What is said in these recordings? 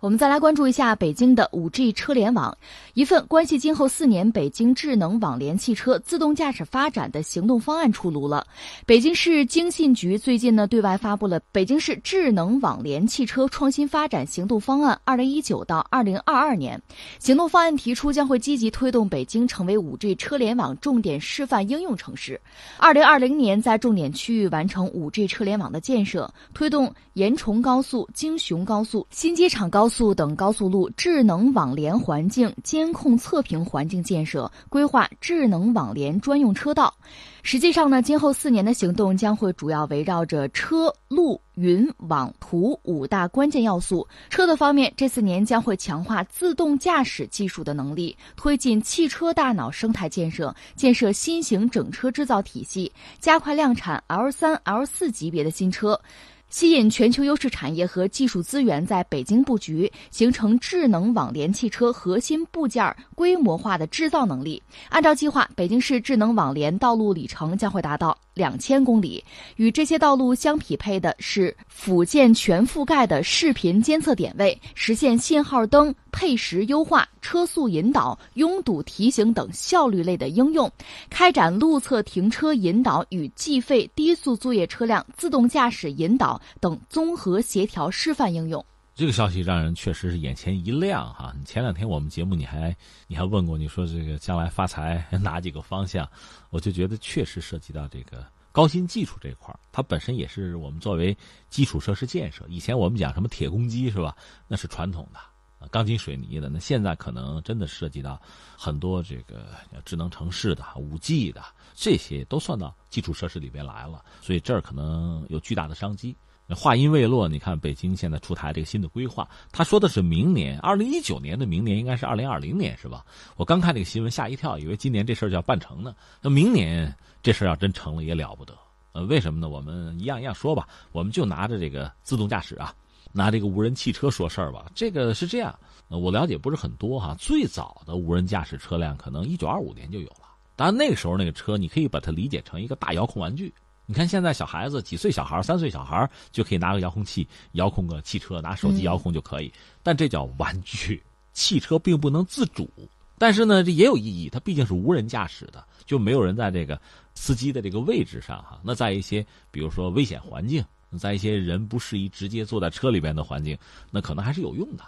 我们再来关注一下北京的五 G 车联网。一份关系今后四年北京智能网联汽车自动驾驶发展的行动方案出炉了。北京市经信局最近呢对外发布了《北京市智能网联汽车创新发展行动方案（二零一九到二零二二年）》。行动方案提出，将会积极推动北京成为五 G 车联网重点示范应用城市。二零二零年在重点区域完成五 G 车联网的建设，推动延崇高速、京雄高速、新机场高。速等高速路智能网联环境监控测评环境建设，规划智能网联专用车道。实际上呢，今后四年的行动将会主要围绕着车、路、云、网、图五大关键要素。车的方面，这四年将会强化自动驾驶技术的能力，推进汽车大脑生态建设，建设新型整车制造体系，加快量产 L 三、L 四级别的新车。吸引全球优势产业和技术资源在北京布局，形成智能网联汽车核心部件规模化的制造能力。按照计划，北京市智能网联道路里程将会达到两千公里。与这些道路相匹配的是辅建全覆盖的视频监测点位，实现信号灯配时优化、车速引导、拥堵提醒等效率类的应用，开展路侧停车引导与计费低速作业车辆自动驾驶引导。等综合协调示范应用，这个消息让人确实是眼前一亮哈！前两天我们节目你还你还问过，你说这个将来发财哪几个方向？我就觉得确实涉及到这个高新技术这块儿它本身也是我们作为基础设施建设。以前我们讲什么铁公鸡是吧？那是传统的，钢筋水泥的。那现在可能真的涉及到很多这个智能城市的、五 G 的这些都算到基础设施里边来了，所以这儿可能有巨大的商机。话音未落，你看北京现在出台这个新的规划，他说的是明年，二零一九年的明年应该是二零二零年，是吧？我刚看这个新闻吓一跳，以为今年这事儿就要办成呢。那明年这事儿要真成了也了不得。呃，为什么呢？我们一样一样说吧，我们就拿着这个自动驾驶啊，拿这个无人汽车说事儿吧。这个是这样，我了解不是很多哈。最早的无人驾驶车辆可能一九二五年就有了，当然那个时候那个车你可以把它理解成一个大遥控玩具。你看现在小孩子几岁小孩三岁小孩就可以拿个遥控器遥控个汽车，拿手机遥控就可以。但这叫玩具，汽车并不能自主。但是呢，这也有意义，它毕竟是无人驾驶的，就没有人在这个司机的这个位置上哈。那在一些比如说危险环境，在一些人不适宜直接坐在车里边的环境，那可能还是有用的。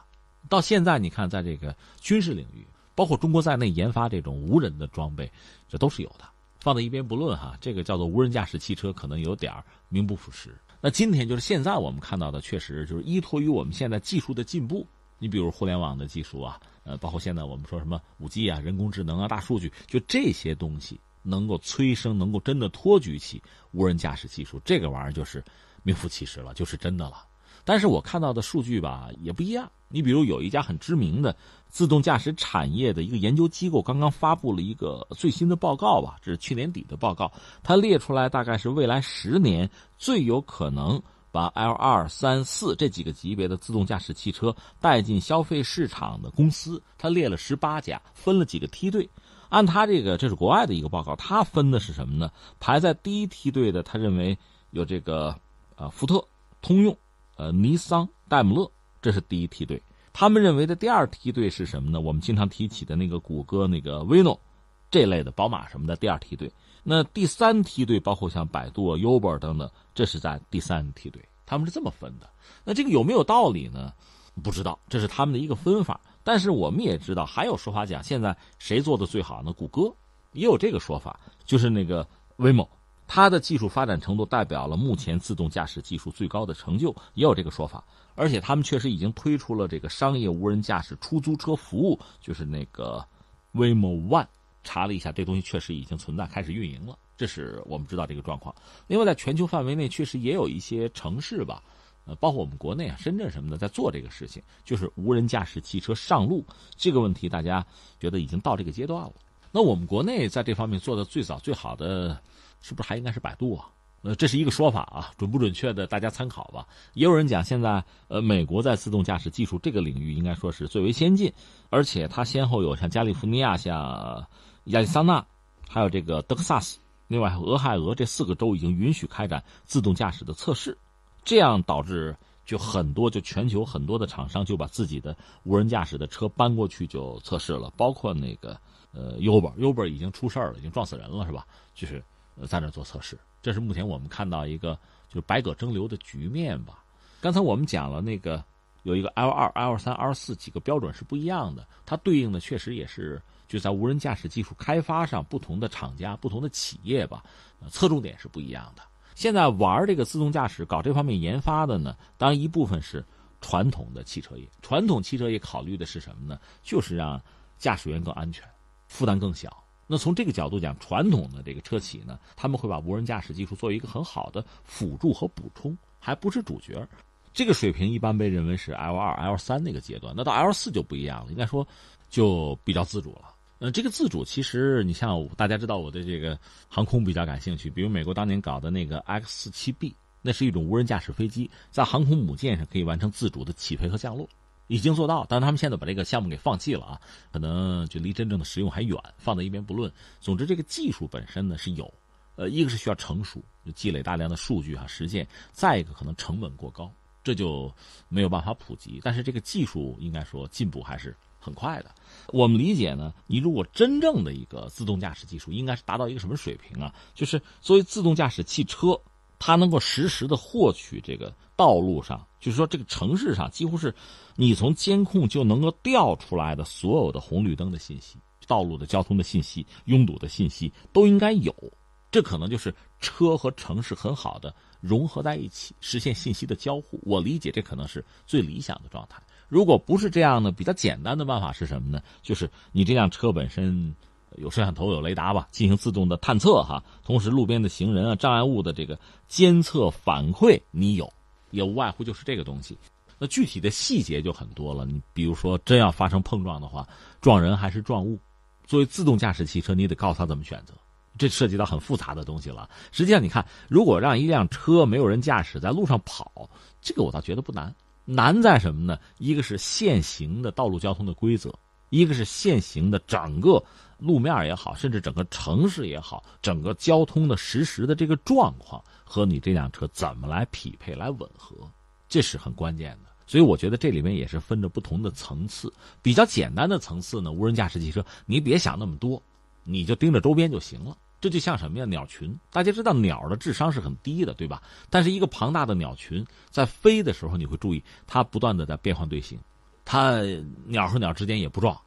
到现在你看，在这个军事领域，包括中国在内研发这种无人的装备，这都是有的。放在一边不论哈，这个叫做无人驾驶汽车，可能有点名不副实。那今天就是现在我们看到的，确实就是依托于我们现在技术的进步。你比如互联网的技术啊，呃，包括现在我们说什么五 G 啊、人工智能啊、大数据，就这些东西能够催生、能够真的托举起无人驾驶技术，这个玩意儿就是名副其实了，就是真的了。但是我看到的数据吧也不一样。你比如有一家很知名的自动驾驶产业的一个研究机构，刚刚发布了一个最新的报告吧，这是去年底的报告。它列出来大概是未来十年最有可能把 L 二、三、四这几个级别的自动驾驶汽车带进消费市场的公司，它列了十八家，分了几个梯队。按他这个，这是国外的一个报告，他分的是什么呢？排在第一梯队的，他认为有这个呃福特、通用。呃，尼桑、戴姆勒，这是第一梯队。他们认为的第二梯队是什么呢？我们经常提起的那个谷歌那个威诺，这类的宝马什么的第二梯队。那第三梯队包括像百度、Uber 等等，这是在第三梯队。他们是这么分的。那这个有没有道理呢？不知道，这是他们的一个分法。但是我们也知道，还有说法讲，现在谁做的最好呢？谷歌也有这个说法，就是那个威某。它的技术发展程度代表了目前自动驾驶技术最高的成就，也有这个说法。而且他们确实已经推出了这个商业无人驾驶出租车服务，就是那个 Waymo One。查了一下，这东西确实已经存在，开始运营了。这是我们知道这个状况。另外，在全球范围内，确实也有一些城市吧，呃，包括我们国内啊，深圳什么的，在做这个事情，就是无人驾驶汽车上路这个问题，大家觉得已经到这个阶段了。那我们国内在这方面做的最早最好的。是不是还应该是百度啊？呃，这是一个说法啊，准不准确的大家参考吧。也有人讲，现在呃，美国在自动驾驶技术这个领域应该说是最为先进，而且它先后有像加利福尼亚、像亚利桑那，还有这个德克萨斯，另外俄亥俄这四个州已经允许开展自动驾驶的测试，这样导致就很多，就全球很多的厂商就把自己的无人驾驶的车搬过去就测试了，包括那个呃 Uber，Uber 已经出事了，已经撞死人了，是吧？就是在那做测试。这是目前我们看到一个就是百舸争流的局面吧。刚才我们讲了那个有一个 L 二、L 三、L 四几个标准是不一样的，它对应的确实也是就在无人驾驶技术开发上不同的厂家、不同的企业吧，侧重点是不一样的。现在玩这个自动驾驶、搞这方面研发的呢，当然一部分是传统的汽车业。传统汽车业考虑的是什么呢？就是让驾驶员更安全，负担更小。那从这个角度讲，传统的这个车企呢，他们会把无人驾驶技术作为一个很好的辅助和补充，还不是主角。这个水平一般被认为是 L 二、L 三那个阶段。那到 L 四就不一样了，应该说就比较自主了。呃，这个自主其实，你像大家知道我对这个航空比较感兴趣，比如美国当年搞的那个 X 四七 B，那是一种无人驾驶飞机，在航空母舰上可以完成自主的起飞和降落，已经做到，但是他们现在把这个项目给放弃了啊，可能就离真正的使用还远，放在一边不论。总之，这个技术本身呢是有，呃，一个是需要成熟，就积累大量的数据啊实践，再一个可能成本过高，这就没有办法普及。但是这个技术应该说进步还是。很快的，我们理解呢。你如果真正的一个自动驾驶技术，应该是达到一个什么水平啊？就是作为自动驾驶汽车，它能够实时的获取这个道路上，就是说这个城市上，几乎是你从监控就能够调出来的所有的红绿灯的信息、道路的交通的信息、拥堵的信息都应该有。这可能就是车和城市很好的融合在一起，实现信息的交互。我理解这可能是最理想的状态。如果不是这样的，比较简单的办法是什么呢？就是你这辆车本身有摄像头、有雷达吧，进行自动的探测哈。同时，路边的行人啊、障碍物的这个监测反馈，你有，也无外乎就是这个东西。那具体的细节就很多了。你比如说，真要发生碰撞的话，撞人还是撞物？作为自动驾驶汽车，你得告诉他怎么选择。这涉及到很复杂的东西了。实际上，你看，如果让一辆车没有人驾驶在路上跑，这个我倒觉得不难。难在什么呢？一个是现行的道路交通的规则，一个是现行的整个路面也好，甚至整个城市也好，整个交通的实时的这个状况和你这辆车怎么来匹配、来吻合，这是很关键的。所以我觉得这里面也是分着不同的层次。比较简单的层次呢，无人驾驶汽车，你别想那么多，你就盯着周边就行了。这就像什么呀？鸟群，大家知道鸟的智商是很低的，对吧？但是一个庞大的鸟群在飞的时候，你会注意它不断的在变换队形，它鸟和鸟之间也不撞，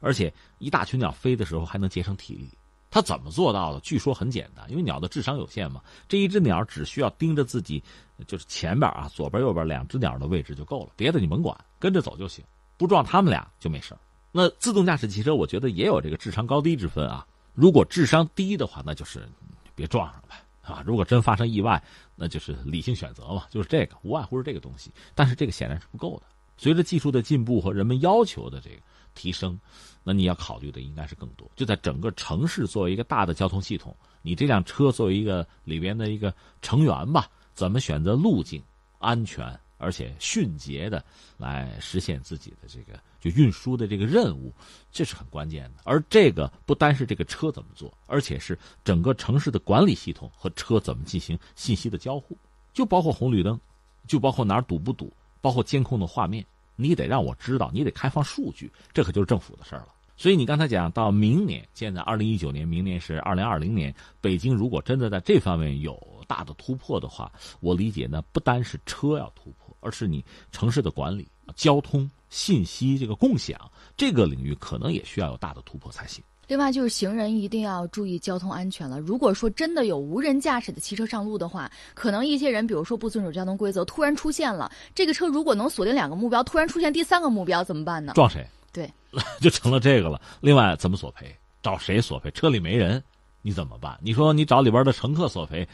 而且一大群鸟飞的时候还能节省体力。它怎么做到的？据说很简单，因为鸟的智商有限嘛。这一只鸟只需要盯着自己，就是前边啊，左边右边两只鸟的位置就够了，别的你甭管，跟着走就行，不撞他们俩就没事那自动驾驶汽车，我觉得也有这个智商高低之分啊。如果智商低的话，那就是别撞上呗，啊！如果真发生意外，那就是理性选择嘛，就是这个，无外乎是这个东西。但是这个显然是不够的。随着技术的进步和人们要求的这个提升，那你要考虑的应该是更多。就在整个城市作为一个大的交通系统，你这辆车作为一个里边的一个成员吧，怎么选择路径，安全？而且迅捷的来实现自己的这个就运输的这个任务，这是很关键的。而这个不单是这个车怎么做，而且是整个城市的管理系统和车怎么进行信息的交互，就包括红绿灯，就包括哪儿堵不堵，包括监控的画面，你得让我知道，你得开放数据，这可就是政府的事儿了。所以你刚才讲到明年，现在二零一九年，明年是二零二零年，北京如果真的在这方面有大的突破的话，我理解呢，不单是车要突破。而是你城市的管理、交通信息这个共享这个领域，可能也需要有大的突破才行。另外，就是行人一定要注意交通安全了。如果说真的有无人驾驶的汽车上路的话，可能一些人，比如说不遵守交通规则，突然出现了，这个车如果能锁定两个目标，突然出现第三个目标怎么办呢？撞谁？对，就成了这个了。另外，怎么索赔？找谁索赔？车里没人，你怎么办？你说你找里边的乘客索赔？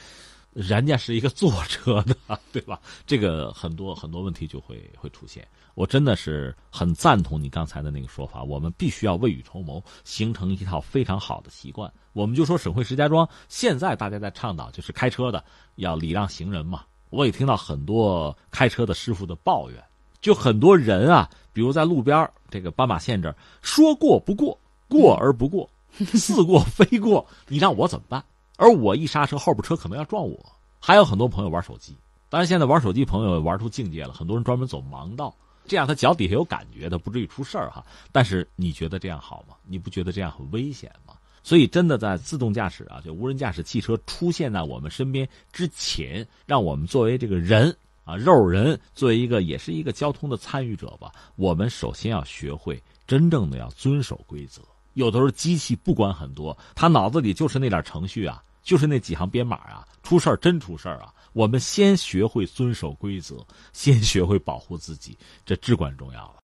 人家是一个坐车的，对吧？这个很多很多问题就会会出现。我真的是很赞同你刚才的那个说法，我们必须要未雨绸缪，形成一套非常好的习惯。我们就说省会石家庄，现在大家在倡导就是开车的要礼让行人嘛。我也听到很多开车的师傅的抱怨，就很多人啊，比如在路边这个斑马线这儿说过不过，过而不过，似过非过，你让我怎么办？而我一刹车，后边车可能要撞我。还有很多朋友玩手机，当然，现在玩手机朋友玩出境界了，很多人专门走盲道，这样他脚底下有感觉，他不至于出事儿哈。但是你觉得这样好吗？你不觉得这样很危险吗？所以，真的在自动驾驶啊，就无人驾驶汽车出现在我们身边之前，让我们作为这个人啊，肉人，作为一个也是一个交通的参与者吧，我们首先要学会真正的要遵守规则。有的时候机器不管很多，他脑子里就是那点程序啊，就是那几行编码啊，出事儿真出事儿啊。我们先学会遵守规则，先学会保护自己，这至关重要了。